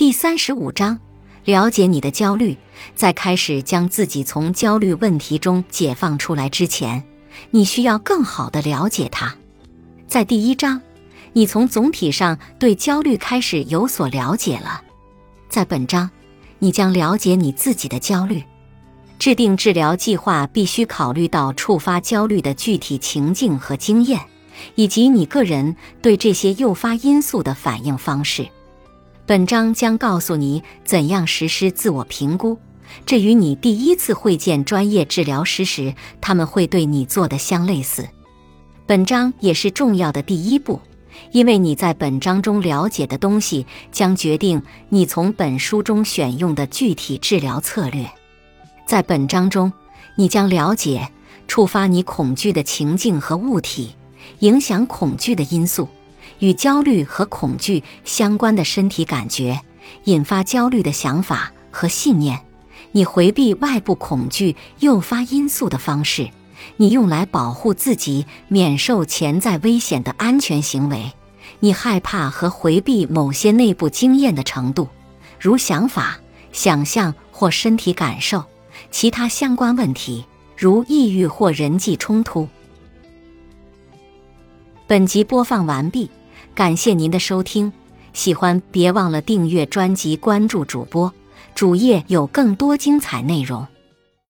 第三十五章，了解你的焦虑。在开始将自己从焦虑问题中解放出来之前，你需要更好的了解它。在第一章，你从总体上对焦虑开始有所了解了。在本章，你将了解你自己的焦虑。制定治疗计划必须考虑到触发焦虑的具体情境和经验，以及你个人对这些诱发因素的反应方式。本章将告诉你怎样实施自我评估，这与你第一次会见专业治疗师时他们会对你做的相类似。本章也是重要的第一步，因为你在本章中了解的东西将决定你从本书中选用的具体治疗策略。在本章中，你将了解触发你恐惧的情境和物体，影响恐惧的因素。与焦虑和恐惧相关的身体感觉，引发焦虑的想法和信念，你回避外部恐惧诱发因素的方式，你用来保护自己免受潜在危险的安全行为，你害怕和回避某些内部经验的程度，如想法、想象或身体感受，其他相关问题，如抑郁或人际冲突。本集播放完毕。感谢您的收听，喜欢别忘了订阅专辑、关注主播，主页有更多精彩内容。